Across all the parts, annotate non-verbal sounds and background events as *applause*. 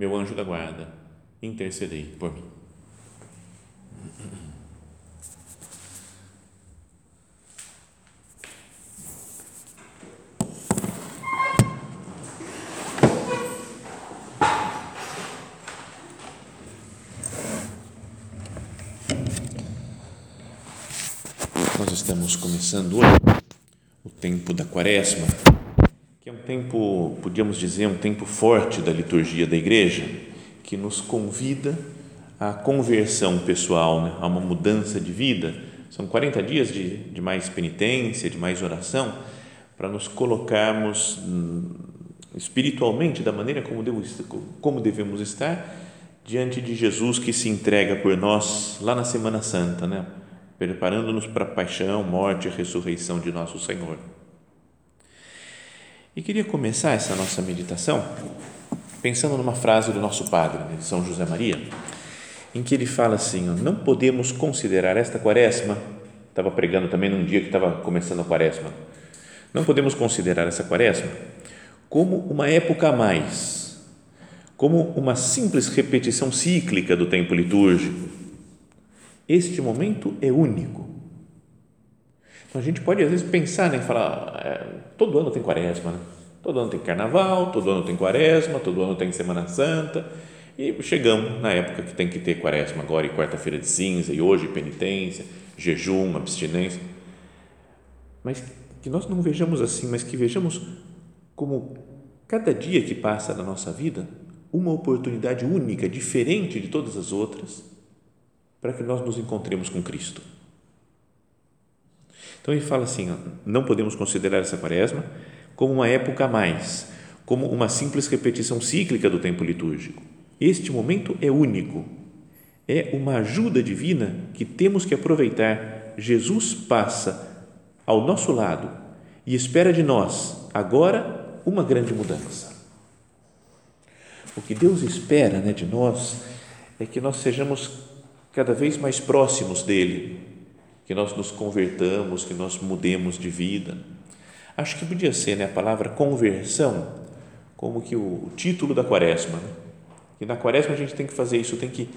meu anjo da guarda, intercedei por mim. Nós estamos começando hoje o tempo da Quaresma, tempo, podíamos dizer, um tempo forte da liturgia da Igreja, que nos convida à conversão pessoal, né? a uma mudança de vida. São 40 dias de, de mais penitência, de mais oração, para nos colocarmos hum, espiritualmente da maneira como, devo, como devemos estar diante de Jesus que se entrega por nós lá na Semana Santa, né? preparando-nos para a paixão, morte e ressurreição de nosso Senhor. E queria começar essa nossa meditação pensando numa frase do nosso padre, de São José Maria, em que ele fala assim: não podemos considerar esta quaresma, estava pregando também num dia que estava começando a quaresma, não podemos considerar essa quaresma como uma época a mais, como uma simples repetição cíclica do tempo litúrgico este momento é único. Então a gente pode às vezes pensar, né, falar, é, todo ano tem quaresma, né? todo ano tem carnaval, todo ano tem quaresma, todo ano tem Semana Santa, e chegamos na época que tem que ter quaresma agora, e quarta-feira de cinza, e hoje penitência, jejum, abstinência. Mas que nós não vejamos assim, mas que vejamos como cada dia que passa na nossa vida, uma oportunidade única, diferente de todas as outras, para que nós nos encontremos com Cristo. Então ele fala assim: não podemos considerar essa quaresma como uma época a mais, como uma simples repetição cíclica do tempo litúrgico. Este momento é único, é uma ajuda divina que temos que aproveitar. Jesus passa ao nosso lado e espera de nós agora uma grande mudança. O que Deus espera né, de nós é que nós sejamos cada vez mais próximos dele, que nós nos convertamos, que nós mudemos de vida. Acho que podia ser né, a palavra conversão como que o, título da quaresma. Né? E na quaresma a gente tem que fazer isso, tem que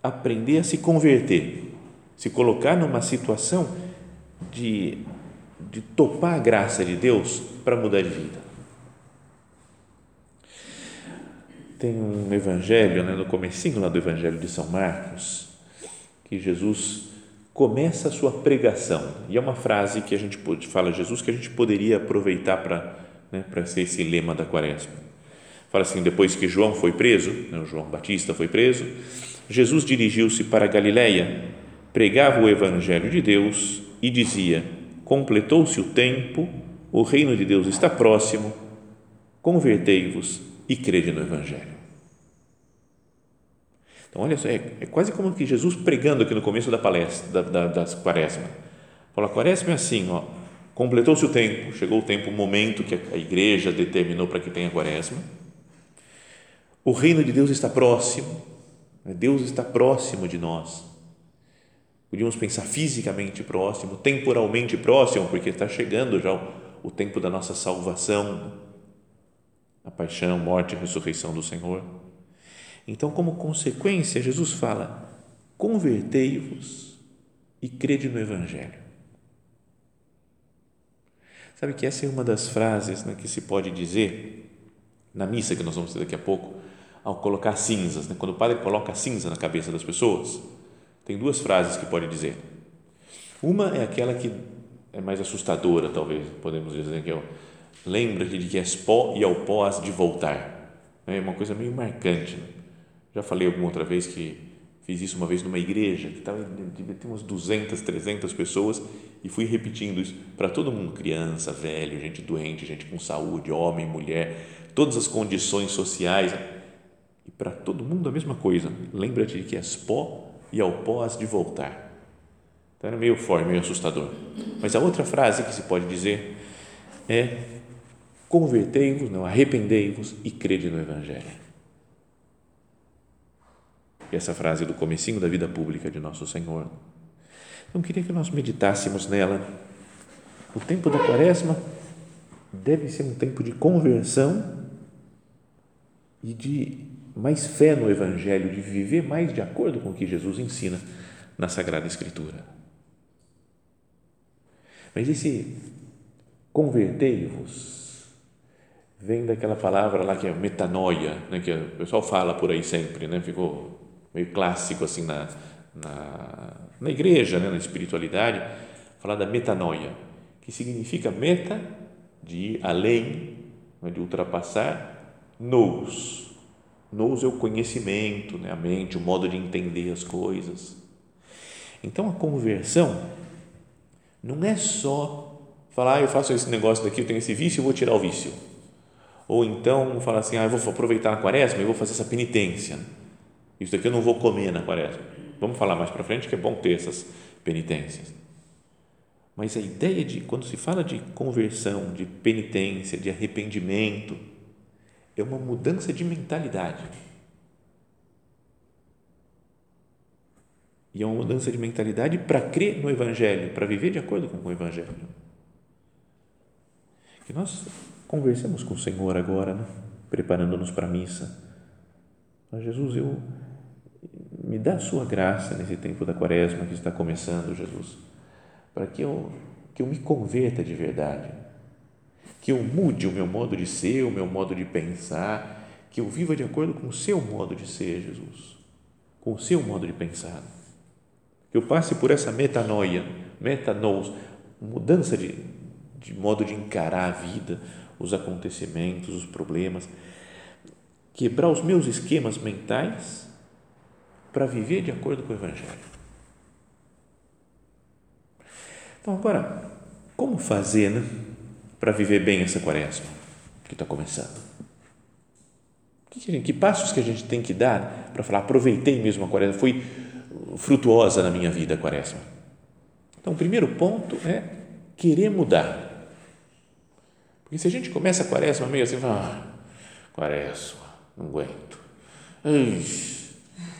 aprender a se converter, se colocar numa situação de, de topar a graça de Deus para mudar de vida. Tem um evangelho, né, no comecinho lá do evangelho de São Marcos, que Jesus começa a sua pregação. E é uma frase que a gente fala Jesus que a gente poderia aproveitar para né, para ser esse lema da quaresma. Fala assim, depois que João foi preso, né, João Batista foi preso, Jesus dirigiu-se para Galiléia, pregava o evangelho de Deus e dizia: Completou-se o tempo, o reino de Deus está próximo, convertei-vos e crede no evangelho. Então, olha só, é, é, quase como que Jesus pregando aqui no começo da palestra, da, da, das quaresma. Fala, a quaresma é assim, ó, completou-se o tempo, chegou o tempo, o momento que a igreja determinou para que tenha quaresma. O reino de Deus está próximo, né? Deus está próximo de nós. Podíamos pensar fisicamente próximo, temporalmente próximo, porque está chegando já o, o tempo da nossa salvação, a paixão, morte e ressurreição do Senhor então, como consequência, Jesus fala: convertei-vos e crede no Evangelho. Sabe que essa é uma das frases né, que se pode dizer na missa que nós vamos ter daqui a pouco, ao colocar cinzas. Né? Quando o padre coloca cinza na cabeça das pessoas, tem duas frases que pode dizer. Uma é aquela que é mais assustadora, talvez, podemos dizer, que é lembra-te de que és pó e ao pó has de voltar. É uma coisa meio marcante. Né? Já falei alguma outra vez que fiz isso uma vez numa igreja que estava devia ter umas 200, 300 pessoas e fui repetindo isso para todo mundo, criança, velho, gente doente, gente com saúde, homem, mulher, todas as condições sociais. E para todo mundo a mesma coisa. Lembra-te que és pó e ao pó has de voltar. Então era meio forte, meio assustador. Mas a outra frase que se pode dizer é: convertei-vos, não, arrependei-vos e crede no Evangelho. Essa frase do comecinho da vida pública de nosso Senhor. Então, queria que nós meditássemos nela. O tempo da quaresma deve ser um tempo de conversão e de mais fé no Evangelho, de viver mais de acordo com o que Jesus ensina na Sagrada Escritura. Mas esse convertei-vos vem daquela palavra lá que é metanoia, né, que o pessoal fala por aí sempre, né, ficou meio clássico assim na, na, na igreja, né, na espiritualidade, falar da metanoia, que significa meta, de ir além, né, de ultrapassar, nous. Nous é o conhecimento, né, a mente, o modo de entender as coisas. Então a conversão não é só falar, ah, eu faço esse negócio daqui, eu tenho esse vício, eu vou tirar o vício. Ou então falar assim, ah, eu vou aproveitar a quaresma, eu vou fazer essa penitência isso daqui eu não vou comer na quaresma. Vamos falar mais para frente que é bom ter essas penitências. Mas a ideia de, quando se fala de conversão, de penitência, de arrependimento, é uma mudança de mentalidade. E é uma mudança de mentalidade para crer no Evangelho, para viver de acordo com o Evangelho. Que nós conversemos com o Senhor agora, né? preparando-nos para a missa. Mas Jesus, eu me dá a sua graça nesse tempo da quaresma que está começando, Jesus, para que eu, que eu me converta de verdade, que eu mude o meu modo de ser, o meu modo de pensar, que eu viva de acordo com o seu modo de ser, Jesus, com o seu modo de pensar. Que eu passe por essa metanoia, metanous, mudança de, de modo de encarar a vida, os acontecimentos, os problemas, quebrar os meus esquemas mentais para viver de acordo com o Evangelho. Então, agora, como fazer né, para viver bem essa quaresma que está começando? Que, que, que, passos que a gente tem que dar para falar, aproveitei mesmo a quaresma, foi frutuosa na minha vida a quaresma? Então, o primeiro ponto é querer mudar. Porque se a gente começa a quaresma meio assim, ah, quaresma, não aguento. Ai,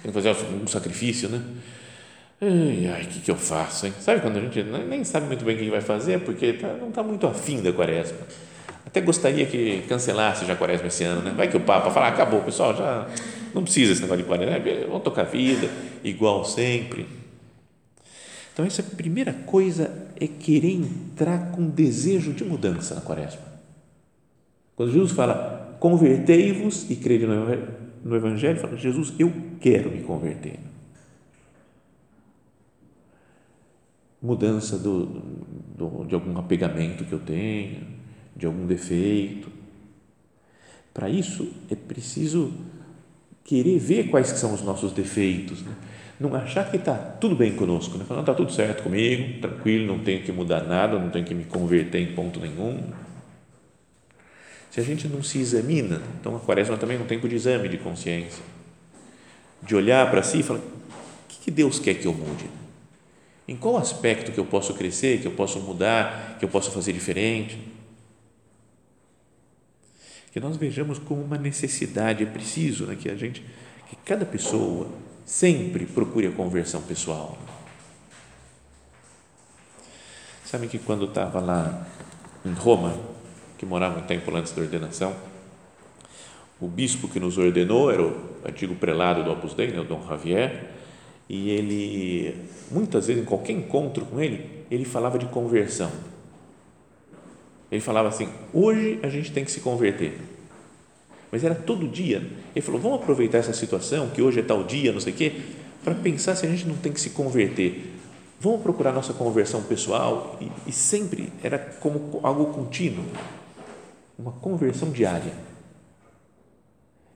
tem que fazer um sacrifício, né? Ai, ai, o que, que eu faço, hein? Sabe quando a gente nem sabe muito bem o que vai fazer porque tá, não está muito afim da quaresma. Até gostaria que cancelasse já a quaresma esse ano, né? Vai que o Papa fala, ah, acabou, pessoal, já não precisa esse negócio de quaresma, né? vamos tocar a vida, igual sempre. Então, essa primeira coisa é querer entrar com desejo de mudança na quaresma. Quando Jesus fala, convertei-vos e crede no Evangelho, fala, Jesus, eu quero me converter. Mudança do, do, de algum apegamento que eu tenho, de algum defeito. Para isso, é preciso querer ver quais são os nossos defeitos. Né? Não achar que está tudo bem conosco. Né? Falar, não, está tudo certo comigo, tranquilo, não tenho que mudar nada, não tenho que me converter em ponto nenhum se a gente não se examina, então a quaresma também é um tempo de exame de consciência, de olhar para si e falar: o que Deus quer que eu mude? Em qual aspecto que eu posso crescer, que eu posso mudar, que eu posso fazer diferente? Que nós vejamos como uma necessidade, é preciso né, que a gente, que cada pessoa sempre procure a conversão pessoal. Sabe que quando estava lá em Roma, que morava um tempo antes da ordenação. O bispo que nos ordenou era o antigo prelado do Opus Dei, né, o Dom Javier, e ele, muitas vezes, em qualquer encontro com ele, ele falava de conversão. Ele falava assim: hoje a gente tem que se converter. Mas era todo dia. Ele falou: vamos aproveitar essa situação, que hoje é tal dia, não sei o quê, para pensar se a gente não tem que se converter. Vamos procurar nossa conversão pessoal e, e sempre era como algo contínuo uma conversão diária.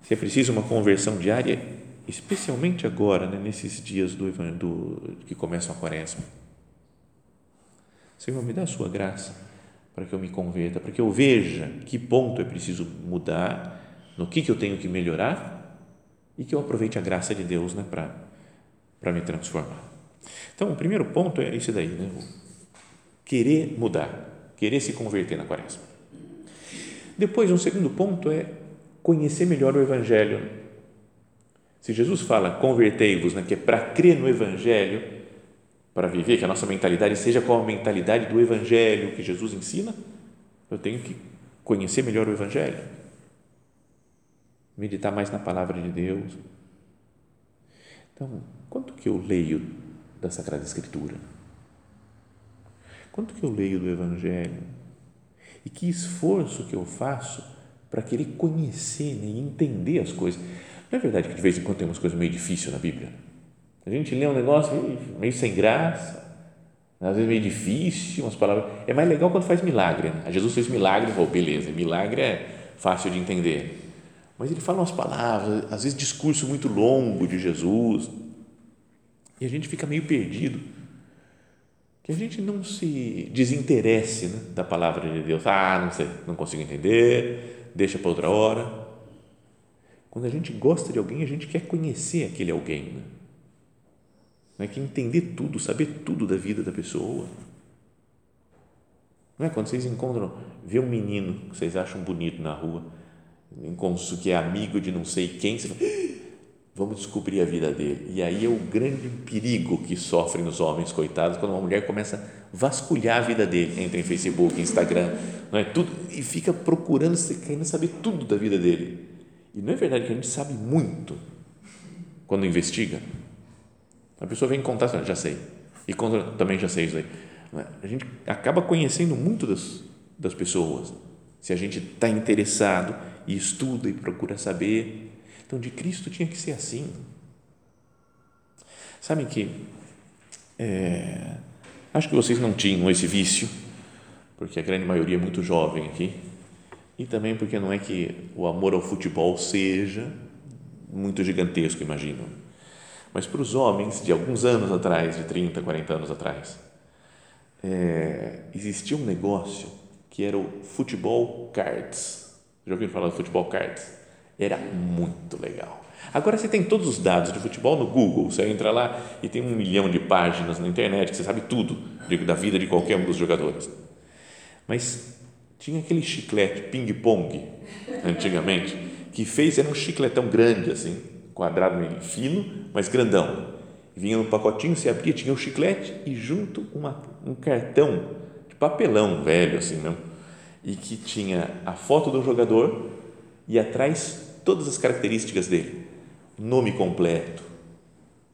Se é preciso uma conversão diária, especialmente agora, né, nesses dias do, do, que começam a quaresma. Senhor, me dá a sua graça para que eu me converta, para que eu veja que ponto é preciso mudar, no que, que eu tenho que melhorar e que eu aproveite a graça de Deus né, para me transformar. Então, o primeiro ponto é esse daí, né? querer mudar, querer se converter na quaresma. Depois, um segundo ponto é conhecer melhor o Evangelho. Se Jesus fala convertei-vos, né, que é para crer no Evangelho, para viver, que a nossa mentalidade seja com a mentalidade do Evangelho que Jesus ensina, eu tenho que conhecer melhor o Evangelho, meditar mais na palavra de Deus. Então, quanto que eu leio da Sagrada Escritura? Quanto que eu leio do Evangelho? E que esforço que eu faço para querer conhecer né, e entender as coisas. Não é verdade que de vez em quando tem umas coisas meio difíceis na Bíblia? A gente lê um negócio meio sem graça, às vezes meio difícil, umas palavras. É mais legal quando faz milagre. Né? Jesus fez milagre, oh, beleza, milagre é fácil de entender. Mas ele fala umas palavras, às vezes discurso muito longo de Jesus, e a gente fica meio perdido. Que a gente não se desinteresse né, da palavra de Deus. Ah, não sei, não consigo entender, deixa para outra hora. Quando a gente gosta de alguém, a gente quer conhecer aquele alguém. Né? Não é que entender tudo, saber tudo da vida da pessoa. Não é quando vocês encontram, vê um menino que vocês acham bonito na rua, que é amigo de não sei quem, você fala, vamos descobrir a vida dele. E aí é o grande perigo que sofrem os homens coitados quando uma mulher começa a vasculhar a vida dele, entra em Facebook, Instagram, não é tudo e fica procurando, querendo saber tudo da vida dele. E não é verdade que a gente sabe muito quando investiga. A pessoa vem contar, já sei. E conta, também já sei isso aí. É? A gente acaba conhecendo muito das, das pessoas. Se a gente está interessado e estuda e procura saber então, de Cristo tinha que ser assim. Sabem que é, acho que vocês não tinham esse vício, porque a grande maioria é muito jovem aqui, e também porque não é que o amor ao futebol seja muito gigantesco, imagino. Mas para os homens de alguns anos atrás, de 30, 40 anos atrás, é, existia um negócio que era o futebol cards. Já ouviram falar do futebol cards? Era muito legal. Agora você tem todos os dados de futebol no Google, você entra lá e tem um milhão de páginas na internet que você sabe tudo da vida de qualquer um dos jogadores. Mas tinha aquele chiclete ping-pong, antigamente, que fez, era um chicletão grande assim, quadrado fino, mas grandão. Vinha no pacotinho, você abria, tinha o chiclete e junto uma, um cartão de papelão velho assim, não? E que tinha a foto do jogador e atrás todas as características dele, nome completo,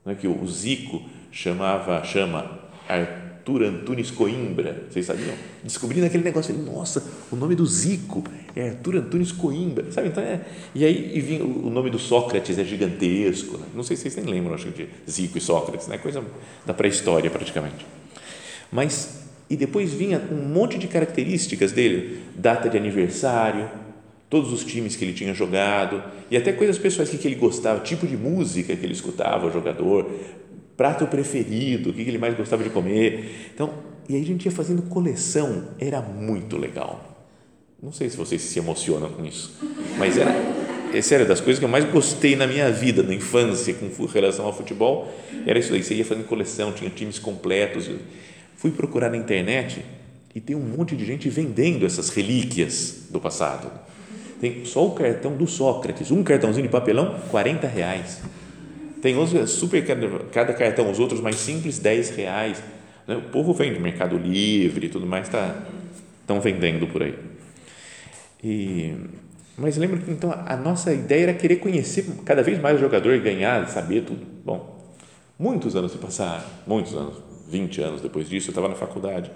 não é que o Zico chamava chama Arthur Antunes Coimbra, vocês sabiam? Descobri naquele negócio, nossa, o nome do Zico é Arthur Antunes Coimbra, sabe? Então é, e aí e vinha, o nome do Sócrates é gigantesco, né? não sei se vocês nem lembram, acho de Zico e Sócrates, né? Coisa da pré-história praticamente. Mas e depois vinha um monte de características dele, data de aniversário, todos os times que ele tinha jogado e até coisas pessoais que, que ele gostava, tipo de música que ele escutava, o jogador, prato preferido, o que, que ele mais gostava de comer. Então, e aí a gente ia fazendo coleção, era muito legal. Não sei se vocês se emocionam com isso, mas era, é sério, das coisas que eu mais gostei na minha vida, na infância, com relação ao futebol, era isso aí. Você ia fazendo coleção, tinha times completos. Fui procurar na internet e tem um monte de gente vendendo essas relíquias do passado tem só o cartão do Sócrates, um cartãozinho de papelão, 40 reais. Tem outros, super, cada cartão, os outros mais simples, 10 reais. Né? O povo vende, Mercado Livre e tudo mais, tá, estão vendendo por aí. E, mas lembra que então a nossa ideia era querer conhecer cada vez mais o jogador ganhar, saber tudo. Bom, muitos anos se passaram, muitos anos, 20 anos depois disso, eu estava na faculdade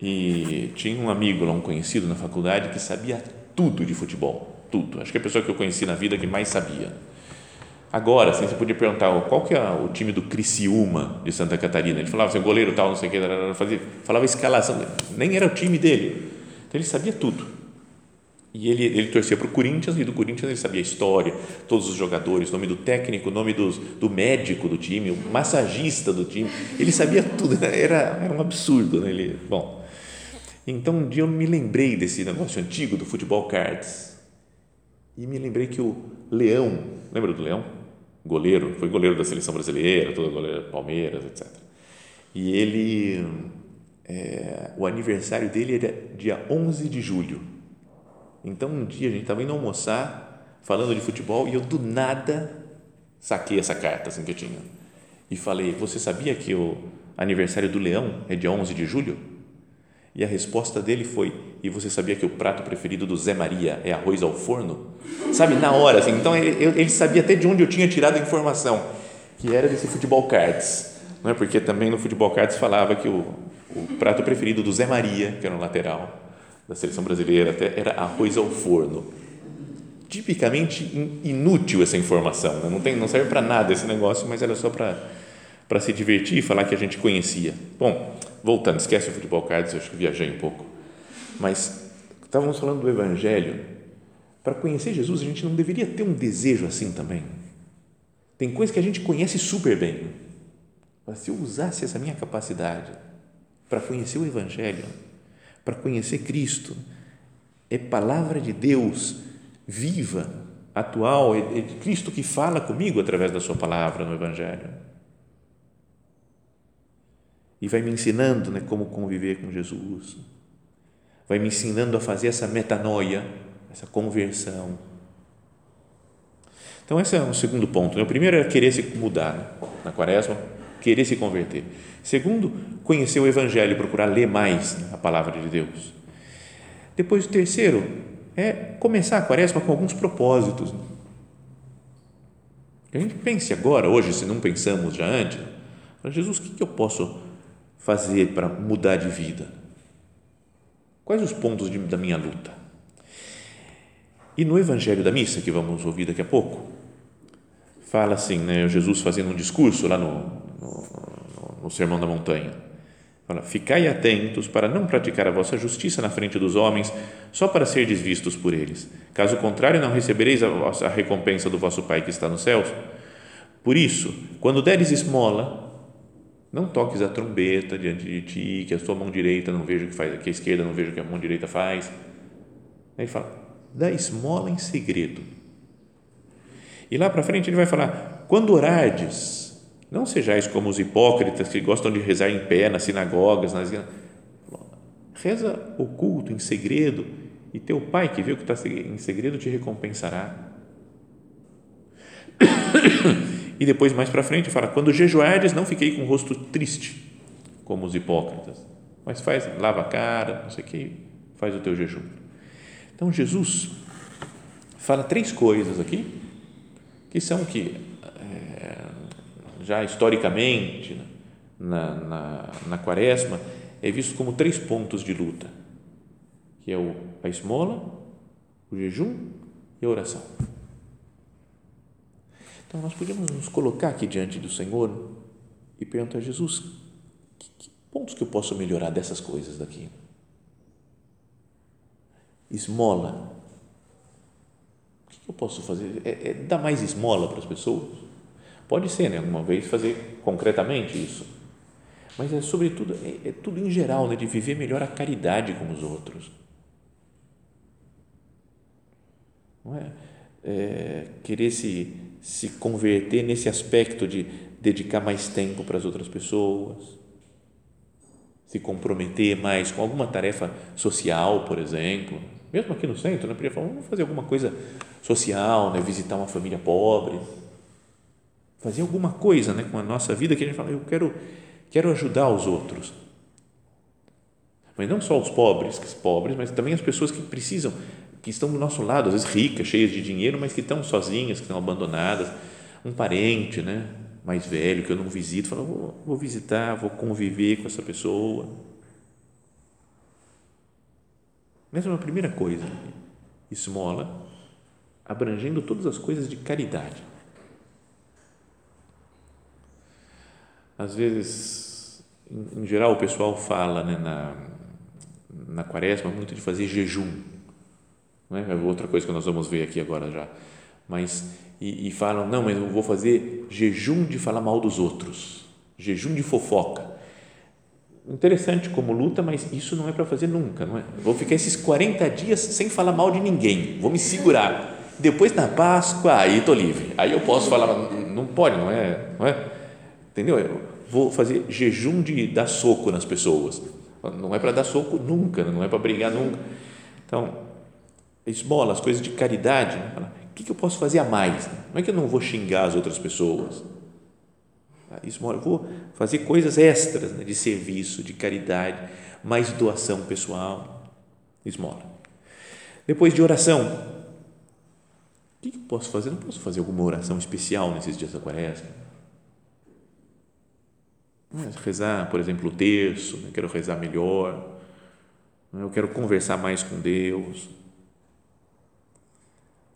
e tinha um amigo lá, um conhecido na faculdade que sabia tudo de futebol, tudo. Acho que é a pessoa que eu conheci na vida que mais sabia. Agora, assim, você podia perguntar qual que é o time do Criciúma de Santa Catarina. Ele falava assim, goleiro tal, não sei o que, fazia, falava escalação, nem era o time dele. Então ele sabia tudo. E ele, ele torcia para o Corinthians e do Corinthians ele sabia a história, todos os jogadores, nome do técnico, nome dos, do médico do time, o massagista do time. Ele sabia tudo, era, era um absurdo. Né? Ele, bom, Então um dia eu me lembrei desse negócio antigo do futebol cards e me lembrei que o Leão, lembra do Leão? Goleiro, foi goleiro da seleção brasileira, todo goleiro Palmeiras, etc. E ele, é, o aniversário dele era dia 11 de julho. Então um dia a gente estava indo almoçar, falando de futebol, e eu do nada saquei essa carta assim que eu tinha e falei: Você sabia que o aniversário do leão é dia 11 de julho? E a resposta dele foi: E você sabia que o prato preferido do Zé Maria é arroz ao forno? Sabe, na hora, assim. Então ele, ele sabia até de onde eu tinha tirado a informação, que era desse futebol cards. Não é? Porque também no futebol cards falava que o, o prato preferido do Zé Maria, que era o lateral da seleção brasileira, até era arroz ao forno. Tipicamente inútil essa informação, né? não, tem, não serve para nada esse negócio, mas era só para se divertir e falar que a gente conhecia. Bom, voltando, esquece o futebol cards, acho que viajei um pouco. Mas estávamos falando do Evangelho. Para conhecer Jesus, a gente não deveria ter um desejo assim também. Tem coisas que a gente conhece super bem. Mas se eu usasse essa minha capacidade para conhecer o Evangelho, para conhecer Cristo, é palavra de Deus viva, atual, é, é Cristo que fala comigo através da Sua palavra no Evangelho e vai me ensinando né, como conviver com Jesus, vai me ensinando a fazer essa metanoia, essa conversão. Então, esse é o segundo ponto. Né? O primeiro é querer se mudar né? na quaresma, querer se converter. Segundo, conhecer o Evangelho, procurar ler mais né, a palavra de Deus. Depois, o terceiro é começar a quaresma com alguns propósitos. Que a gente pense agora, hoje, se não pensamos já antes, Jesus, o que eu posso fazer para mudar de vida? Quais os pontos de, da minha luta? E no Evangelho da Missa, que vamos ouvir daqui a pouco, fala assim, né, Jesus fazendo um discurso lá no, no, no Sermão da Montanha. Fala, ficai atentos para não praticar a vossa justiça na frente dos homens, só para ser desvistos por eles. Caso contrário, não recebereis a, a recompensa do vosso Pai que está nos céus. Por isso, quando deres esmola, não toques a trombeta diante de ti, que a sua mão direita não veja o que faz, que a esquerda não veja o que a mão direita faz. Aí fala, dá esmola em segredo. E lá para frente ele vai falar, quando orardes, não sejais como os hipócritas que gostam de rezar em pé nas sinagogas, nas reza oculto, em segredo, e teu pai que o que está em segredo te recompensará. *coughs* E depois, mais para frente, fala: quando jejuardes, não fiquei com o rosto triste, como os hipócritas, mas faz, lava a cara, não sei o que, faz o teu jejum. Então, Jesus fala três coisas aqui, que são que, é, já historicamente, né, na, na, na quaresma, é visto como três pontos de luta, que é o, a esmola, o jejum e a oração. Então, nós podemos nos colocar aqui diante do Senhor e perguntar a Jesus: que, que pontos que eu posso melhorar dessas coisas daqui? Esmola. O que eu posso fazer? É, é dar mais esmola para as pessoas? Pode ser, né? Alguma vez fazer concretamente isso. Mas é sobretudo, é, é tudo em geral, né? De viver melhor a caridade com os outros. Não é? é querer se se converter nesse aspecto de dedicar mais tempo para as outras pessoas, se comprometer mais com alguma tarefa social, por exemplo, mesmo aqui no centro, né? Podia falar, vamos fazer alguma coisa social, né? Visitar uma família pobre, fazer alguma coisa, né? Com a nossa vida que a gente fala, eu quero, quero ajudar os outros, mas não só os pobres, pobres, mas também as pessoas que precisam que estão do nosso lado, às vezes ricas, cheias de dinheiro, mas que estão sozinhas, que estão abandonadas, um parente, né, mais velho que eu não visito, fala, vou, vou visitar, vou conviver com essa pessoa. Essa é uma primeira coisa, esmola, abrangendo todas as coisas de caridade. Às vezes, em, em geral, o pessoal fala né, na, na quaresma muito de fazer jejum não é? é outra coisa que nós vamos ver aqui agora já. Mas, e, e falam, não, mas eu vou fazer jejum de falar mal dos outros, jejum de fofoca. interessante como luta, mas isso não é para fazer nunca, não é? Vou ficar esses 40 dias sem falar mal de ninguém, vou me segurar. Depois na Páscoa, aí estou livre. Aí eu posso falar, não pode, não é? Não é? Entendeu? Eu vou fazer jejum de dar soco nas pessoas. Não é para dar soco nunca, não é para brigar nunca. Então, esmola, as coisas de caridade. Né? O que eu posso fazer a mais? Não é que eu não vou xingar as outras pessoas esmola, eu vou fazer coisas extras né, de serviço, de caridade, mais doação pessoal, esmola. Depois de oração, o que eu posso fazer? Não posso fazer alguma oração especial nesses dias da quaresma? Rezar, por exemplo, o terço, né? quero rezar melhor, né? eu quero conversar mais com Deus,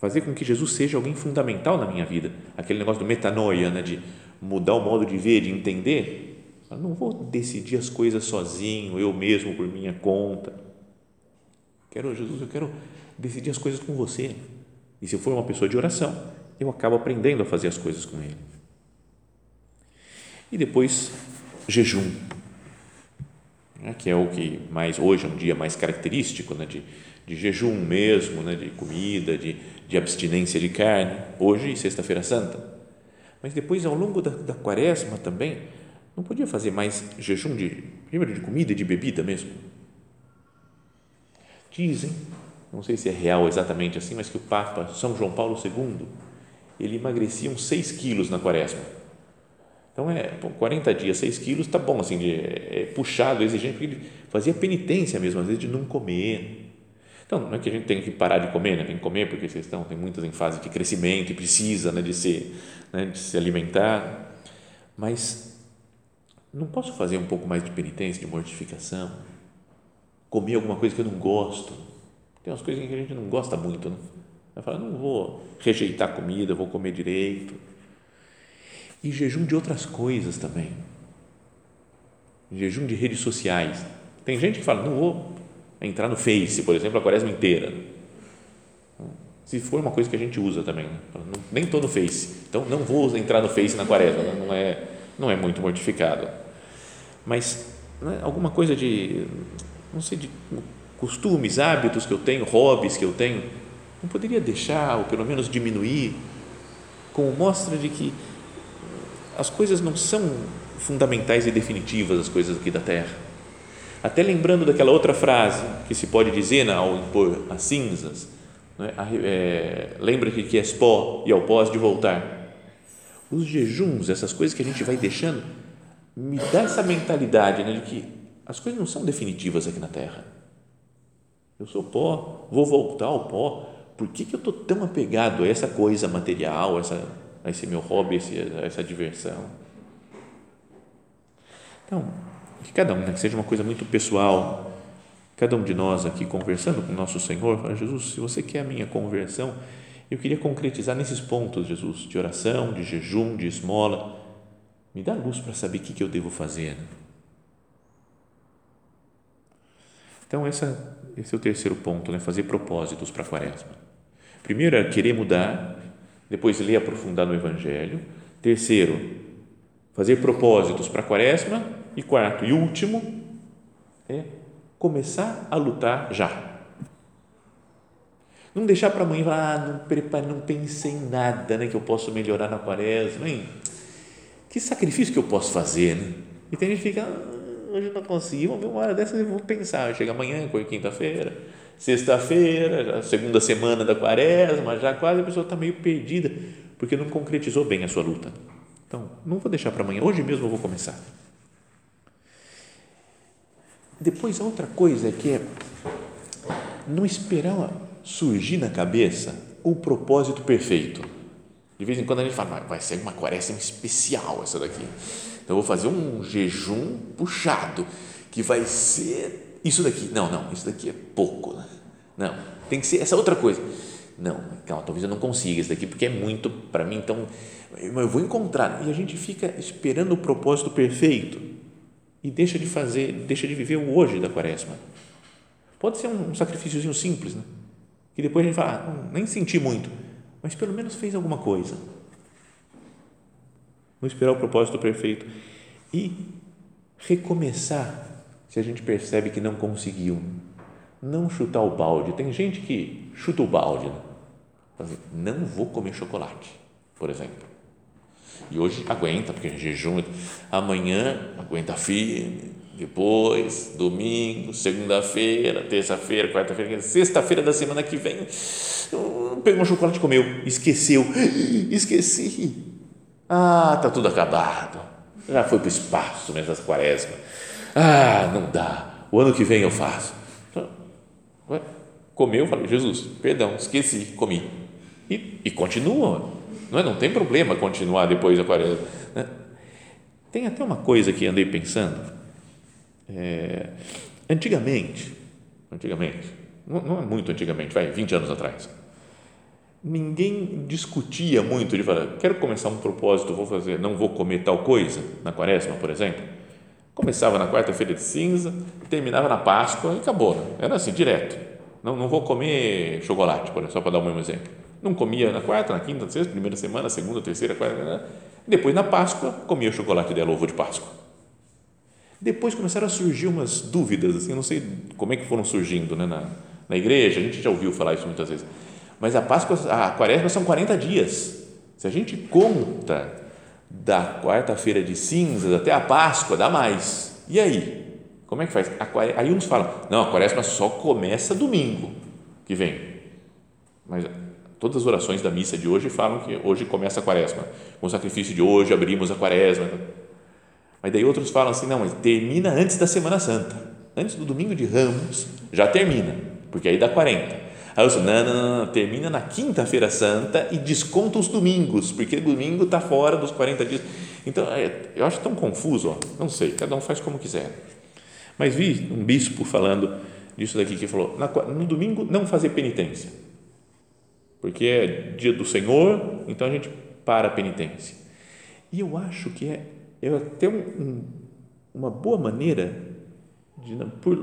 fazer com que Jesus seja alguém fundamental na minha vida, aquele negócio do metanoia, né? de mudar o modo de ver, de entender, eu não vou decidir as coisas sozinho, eu mesmo por minha conta. Quero Jesus, eu quero decidir as coisas com você. E se eu for uma pessoa de oração, eu acabo aprendendo a fazer as coisas com ele. E depois jejum, né, que é o que mais hoje é um dia mais característico, né, de, de jejum mesmo, né, de comida, de, de abstinência de carne. Hoje, sexta-feira santa mas depois, ao longo da, da quaresma também, não podia fazer mais jejum de, primeiro de comida e de bebida mesmo. Dizem, não sei se é real exatamente assim, mas que o Papa São João Paulo II, ele emagrecia uns 6 quilos na quaresma. Então, é, pô, 40 dias, 6 quilos, tá bom, assim, de, é puxado, exigente, porque ele fazia penitência mesmo, às vezes, de não comer. Então, não é que a gente tem que parar de comer, né? tem que comer porque vocês estão, tem muitas em fase de crescimento e precisa né, de ser né, de se alimentar, mas não posso fazer um pouco mais de penitência, de mortificação, comer alguma coisa que eu não gosto. Tem umas coisas que a gente não gosta muito, né? Vai falar, não vou rejeitar comida, vou comer direito. E jejum de outras coisas também. Jejum de redes sociais. Tem gente que fala, não vou entrar no Face, por exemplo, a quaresma inteira se for uma coisa que a gente usa também. Né? Nem estou no Face, então não vou entrar no Face na quaresma, né? não é, não é muito mortificado. Mas né, alguma coisa de, não sei, de costumes, hábitos que eu tenho, hobbies que eu tenho, não poderia deixar, ou pelo menos diminuir, como mostra de que as coisas não são fundamentais e definitivas, as coisas aqui da Terra. Até lembrando daquela outra frase que se pode dizer ao impor as cinzas, é? É, Lembra-te que és pó e ao pó de voltar. Os jejuns, essas coisas que a gente vai deixando, me dá essa mentalidade né, de que as coisas não são definitivas aqui na Terra. Eu sou pó, vou voltar ao pó. Por que, que eu estou tão apegado a essa coisa material, essa, a esse meu hobby, a essa diversão? Então, que cada um, né, que seja uma coisa muito pessoal, cada um de nós aqui conversando com o nosso Senhor, fala, Jesus, se você quer a minha conversão, eu queria concretizar nesses pontos, Jesus, de oração, de jejum, de esmola. Me dá luz para saber o que, que eu devo fazer. Então, essa, esse é o terceiro ponto, né? fazer propósitos para a quaresma. Primeiro é querer mudar, depois ler aprofundar no Evangelho. Terceiro, fazer propósitos para a quaresma. E quarto e último, é começar a lutar já. Não deixar para amanhã, ah, não prepare, não pensei em nada, né, que eu posso melhorar na quaresma, hein? Que sacrifício que eu posso fazer, né? E tem gente que fica, ah, hoje não consegui, vamos ver uma hora dessas eu vou pensar, chega amanhã, quinta-feira, sexta-feira, segunda semana da quaresma, já quase a pessoa está meio perdida, porque não concretizou bem a sua luta. Então, não vou deixar para amanhã, hoje mesmo eu vou começar. Depois, a outra coisa é que é não esperar surgir na cabeça o propósito perfeito. De vez em quando a gente fala, vai ser uma quaresma especial essa daqui. Então, eu vou fazer um jejum puxado, que vai ser isso daqui. Não, não, isso daqui é pouco. Né? Não, tem que ser essa outra coisa. Não, calma, talvez eu não consiga isso daqui, porque é muito para mim, então eu vou encontrar. E a gente fica esperando o propósito perfeito e deixa de fazer, deixa de viver o hoje da quaresma. Pode ser um, sacrifíciozinho simples, né? que depois a gente fala, ah, nem senti muito, mas pelo menos fez alguma coisa. Não esperar o propósito perfeito. E recomeçar se a gente percebe que não conseguiu, não chutar o balde. Tem gente que chuta o balde, né? Assim, não vou comer chocolate, por exemplo. E hoje aguenta, porque é jejum. Amanhã aguenta firme. Depois, domingo, segunda-feira, terça-feira, quarta-feira, sexta-feira da semana que vem, pegou um chocolate e comeu. Esqueceu. *gasps* Esqueci. Ah, tá tudo acabado. Já foi para o espaço nessa quaresma. Ah, não dá. O ano que vem eu faço. Ué, comeu, falei, Jesus, perdão, esqueci, comi. E, e continua. Não, é, não tem problema continuar depois da quaresma. Né? Tem até uma coisa que andei pensando. É, antigamente, antigamente, não, é muito antigamente, vai, 20 anos atrás, ninguém discutia muito de falar, quero começar um propósito, vou fazer, não vou comer tal coisa na quaresma, por exemplo. Começava na quarta-feira de cinza, terminava na Páscoa e acabou. Né? Era assim, direto. Não, não vou comer chocolate, só para dar um exemplo. Não comia na quarta, na quinta, na sexta, primeira semana, segunda, terceira, quarta. Né? Depois, na Páscoa, comia o chocolate dela, ovo de Páscoa. Depois começaram a surgir umas dúvidas, assim, não sei como é que foram surgindo né, na, na igreja, a gente já ouviu falar isso muitas vezes. Mas a Páscoa, a quaresma são 40 dias. Se a gente conta da quarta-feira de cinzas até a Páscoa, dá mais. E aí? Como é que faz? Aí uns falam, não, a quaresma só começa domingo que vem. Mas todas as orações da missa de hoje falam que hoje começa a quaresma. Com o sacrifício de hoje abrimos a quaresma. Mas daí outros falam assim, não, mas termina antes da Semana Santa. Antes do domingo de Ramos, já termina, porque aí dá 40. Aí eu disse, não, não, não, não, termina na quinta-feira santa e desconta os domingos, porque domingo está fora dos 40 dias. Então, é, eu acho tão confuso, ó, não sei, cada um faz como quiser. Mas vi um bispo falando disso daqui, que falou, no domingo não fazer penitência, porque é dia do Senhor, então a gente para a penitência. E eu acho que é, é até um, um, uma boa maneira de, por,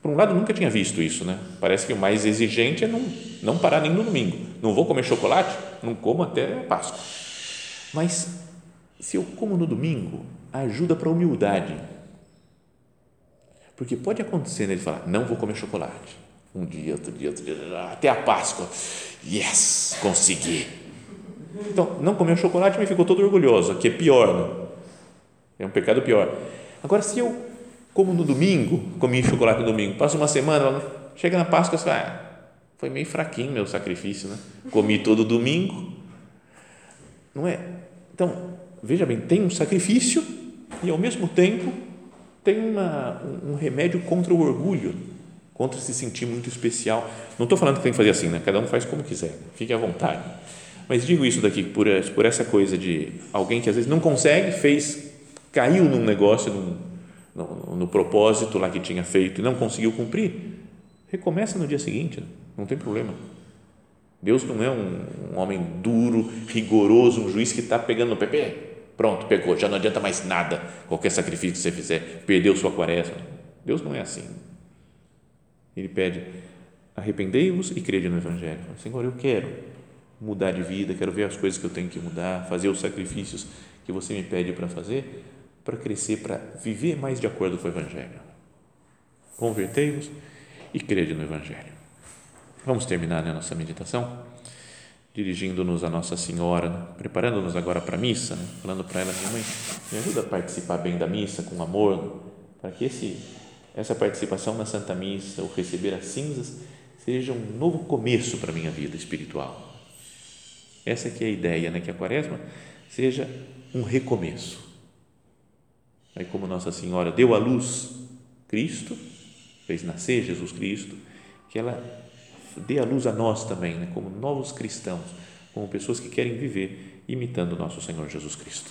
por um lado, nunca tinha visto isso, né? Parece que o mais exigente é não, não parar nem no domingo. Não vou comer chocolate? Não como até Páscoa. Mas, se eu como no domingo, ajuda para a humildade. Porque pode acontecer né, ele falar, não vou comer chocolate. Um dia, outro dia, outro dia, até a Páscoa. Yes, consegui. Então, não comeu chocolate, me ficou todo orgulhoso, que é pior, né? É um pecado pior. Agora, se eu como no domingo, comi chocolate no domingo, passa uma semana, chega na Páscoa, você fala, ah, foi meio fraquinho meu sacrifício, né? Comi todo domingo, não é? Então, veja bem, tem um sacrifício e ao mesmo tempo tem uma, um remédio contra o orgulho, contra se sentir muito especial. Não estou falando que tem que fazer assim, né? Cada um faz como quiser, fique à vontade. Mas digo isso daqui por, por essa coisa de alguém que às vezes não consegue, fez, caiu num negócio, num, no, no, propósito lá que tinha feito e não conseguiu cumprir, recomeça no dia seguinte, não tem problema. Deus não é um, um homem duro, rigoroso, um juiz que está pegando no PP. Pronto, pegou, já não adianta mais nada, qualquer sacrifício que você fizer, perdeu sua quaresma. Deus não é assim. Ele pede, arrependei-vos e crede no Evangelho. Senhor, eu quero mudar de vida, quero ver as coisas que eu tenho que mudar, fazer os sacrifícios que você me pede para fazer, para crescer, para viver mais de acordo com o Evangelho. Convertei-vos e crede no Evangelho. Vamos terminar né, a nossa meditação dirigindo-nos a Nossa Senhora, né? preparando-nos agora para a missa, né? falando para ela, minha mãe, me ajuda a participar bem da missa com amor, para que esse, essa participação na Santa Missa, o receber as cinzas, seja um novo começo para a minha vida espiritual. Essa que é a ideia, né? que a quaresma seja um recomeço Aí, como Nossa Senhora deu à luz Cristo, fez nascer Jesus Cristo, que ela dê a luz a nós também, né, como novos cristãos, como pessoas que querem viver imitando nosso Senhor Jesus Cristo.